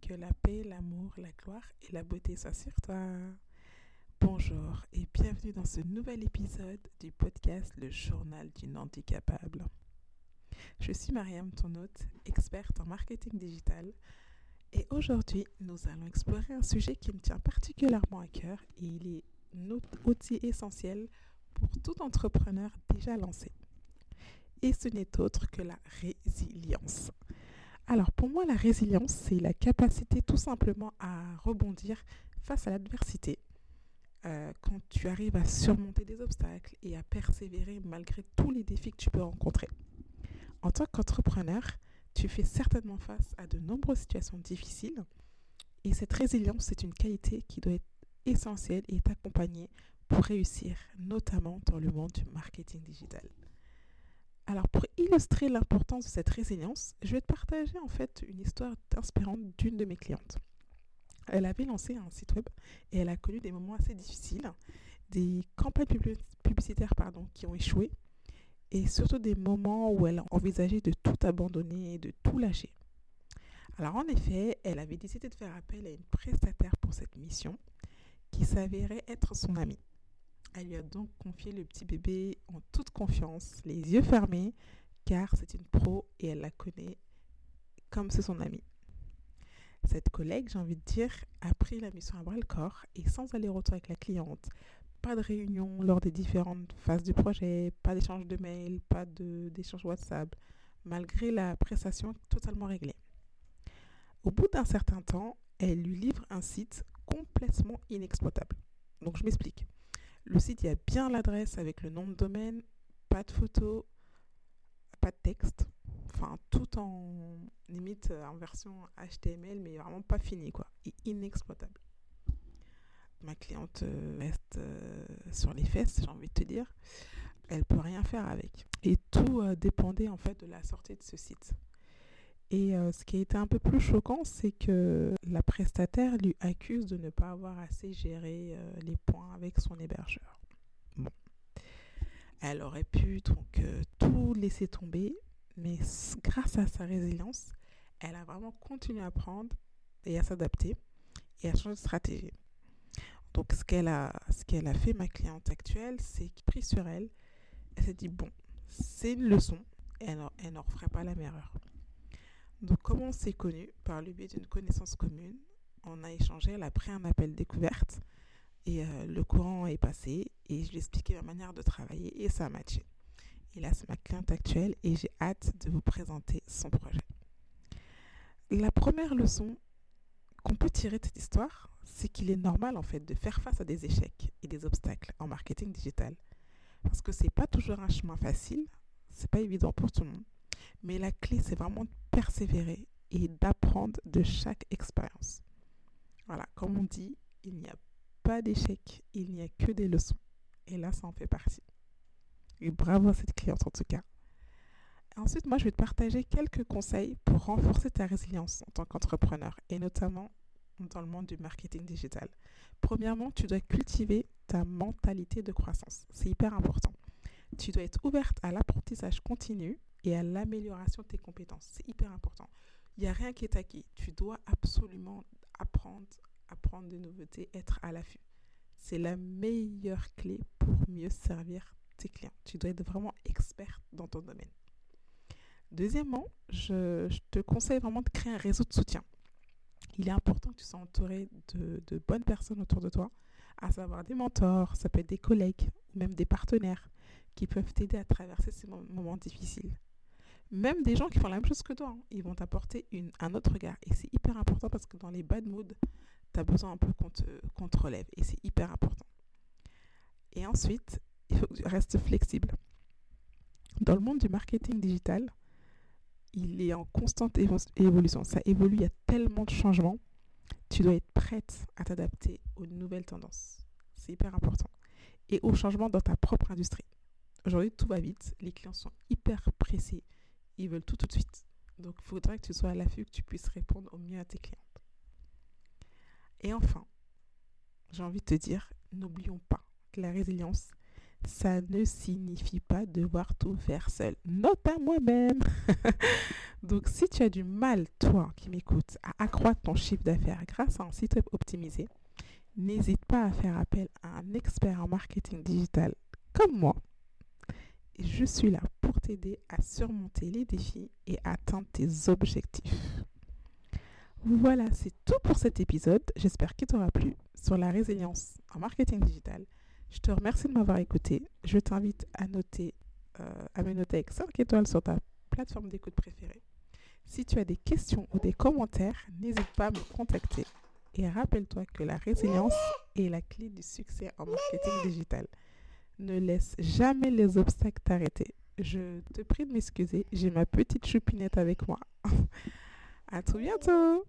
Que la paix, l'amour, la gloire et la beauté soient sur toi. Bonjour et bienvenue dans ce nouvel épisode du podcast Le Journal d'une handicapable. Je suis Mariam, ton hôte, experte en marketing digital. Et aujourd'hui, nous allons explorer un sujet qui me tient particulièrement à cœur et il est notre outil essentiel pour tout entrepreneur déjà lancé. Et ce n'est autre que la résilience. Alors pour moi, la résilience, c'est la capacité tout simplement à rebondir face à l'adversité. Euh, quand tu arrives à surmonter des obstacles et à persévérer malgré tous les défis que tu peux rencontrer. En tant qu'entrepreneur, tu fais certainement face à de nombreuses situations difficiles et cette résilience, c'est une qualité qui doit être essentielle et est accompagnée pour réussir, notamment dans le monde du marketing digital. Alors pour illustrer l'importance de cette résilience, je vais te partager en fait une histoire inspirante d'une de mes clientes. Elle avait lancé un site web et elle a connu des moments assez difficiles, des campagnes publicitaires pardon, qui ont échoué et surtout des moments où elle a envisagé de tout abandonner et de tout lâcher. Alors en effet, elle avait décidé de faire appel à une prestataire pour cette mission qui s'avérait être son amie. Elle lui a donc confié le petit bébé en toute confiance, les yeux fermés, car c'est une pro et elle la connaît comme c'est son amie. Cette collègue, j'ai envie de dire, a pris la mission à bras le corps et sans aller-retour avec la cliente, pas de réunion lors des différentes phases du projet, pas d'échange de mails, pas d'échange WhatsApp, malgré la prestation totalement réglée. Au bout d'un certain temps, elle lui livre un site complètement inexploitable. Donc je m'explique. Le site, il y a bien l'adresse avec le nom de domaine, pas de photo, texte. Enfin, tout en limite en version HTML, mais vraiment pas fini, quoi. Et inexploitable. Ma cliente euh, reste euh, sur les fesses, j'ai envie de te dire. Elle peut rien faire avec. Et tout euh, dépendait en fait de la sortie de ce site. Et ce qui a été un peu plus choquant, c'est que la prestataire lui accuse de ne pas avoir assez géré les points avec son hébergeur. Elle aurait pu donc tout laisser tomber, mais grâce à sa résilience, elle a vraiment continué à apprendre et à s'adapter et à changer de stratégie. Donc ce qu'elle a, ce qu'elle a fait, ma cliente actuelle, c'est qu'elle pris sur elle. Elle s'est dit, bon, c'est une leçon, elle, elle n'en referait pas la même erreur. Donc, comme on s'est connu par le biais d'une connaissance commune, on a échangé, elle a pris un appel découverte et euh, le courant est passé et je lui ai expliqué ma manière de travailler et ça a matché. Et là, c'est ma cliente actuelle et j'ai hâte de vous présenter son projet. La première leçon qu'on peut tirer de cette histoire, c'est qu'il est normal en fait de faire face à des échecs et des obstacles en marketing digital. Parce que c'est pas toujours un chemin facile, c'est pas évident pour tout le monde. Mais la clé, c'est vraiment de persévérer et d'apprendre de chaque expérience. Voilà, comme on dit, il n'y a pas d'échec, il n'y a que des leçons. Et là, ça en fait partie. Et bravo à cette cliente en tout cas. Ensuite, moi, je vais te partager quelques conseils pour renforcer ta résilience en tant qu'entrepreneur et notamment dans le monde du marketing digital. Premièrement, tu dois cultiver ta mentalité de croissance. C'est hyper important. Tu dois être ouverte à l'apprentissage continu et à l'amélioration de tes compétences. C'est hyper important. Il n'y a rien qui est acquis. Tu dois absolument apprendre, apprendre des nouveautés, être à l'affût. C'est la meilleure clé pour mieux servir tes clients. Tu dois être vraiment expert dans ton domaine. Deuxièmement, je, te conseille vraiment de créer un réseau de soutien. Il est important que tu sois entouré de, de bonnes personnes autour de toi, à savoir des mentors, ça peut être des collègues, ou même des partenaires qui peuvent t'aider à traverser ces moments difficiles même des gens qui font la même chose que toi, hein, ils vont t'apporter un autre regard. Et c'est hyper important parce que dans les bad moods, tu as besoin un peu qu'on te, relève. Et c'est hyper important. Et ensuite, il faut que tu restes flexible. Dans le monde du marketing digital, il est en constante évolution. Ça évolue, il y a tellement de changements. Tu dois être prête à t'adapter aux nouvelles tendances. C'est hyper important. Et aux changements dans ta propre industrie. Aujourd'hui, tout va vite. Les clients sont hyper pressés ils veulent tout tout de suite. Donc, il faudrait que tu sois à l'affût, que tu puisses répondre au mieux à tes clients. Et enfin, j'ai envie de te dire, n'oublions pas que la résilience, ça ne signifie pas devoir tout faire seul. Note à moi-même. Donc, si tu as du mal, toi qui m'écoutes, à accroître ton chiffre d'affaires grâce à un site web optimisé, n'hésite pas à faire appel à un expert en marketing digital comme moi. Je suis là pour t'aider à surmonter les défis et atteindre tes objectifs. Voilà, c'est tout pour cet épisode. J'espère qu'il t'aura plu sur la résilience en marketing digital. Je te remercie de m'avoir écouté. Je t'invite à noter, euh, à me noter avec 5 étoiles sur ta plateforme d'écoute préférée. Si tu as des questions ou des commentaires, n'hésite pas à me contacter. Et rappelle-toi que la résilience est la clé du succès en marketing digital. Ne laisse jamais les obstacles t'arrêter. Je te prie de m'excuser, j'ai ma petite choupinette avec moi. à tout bientôt!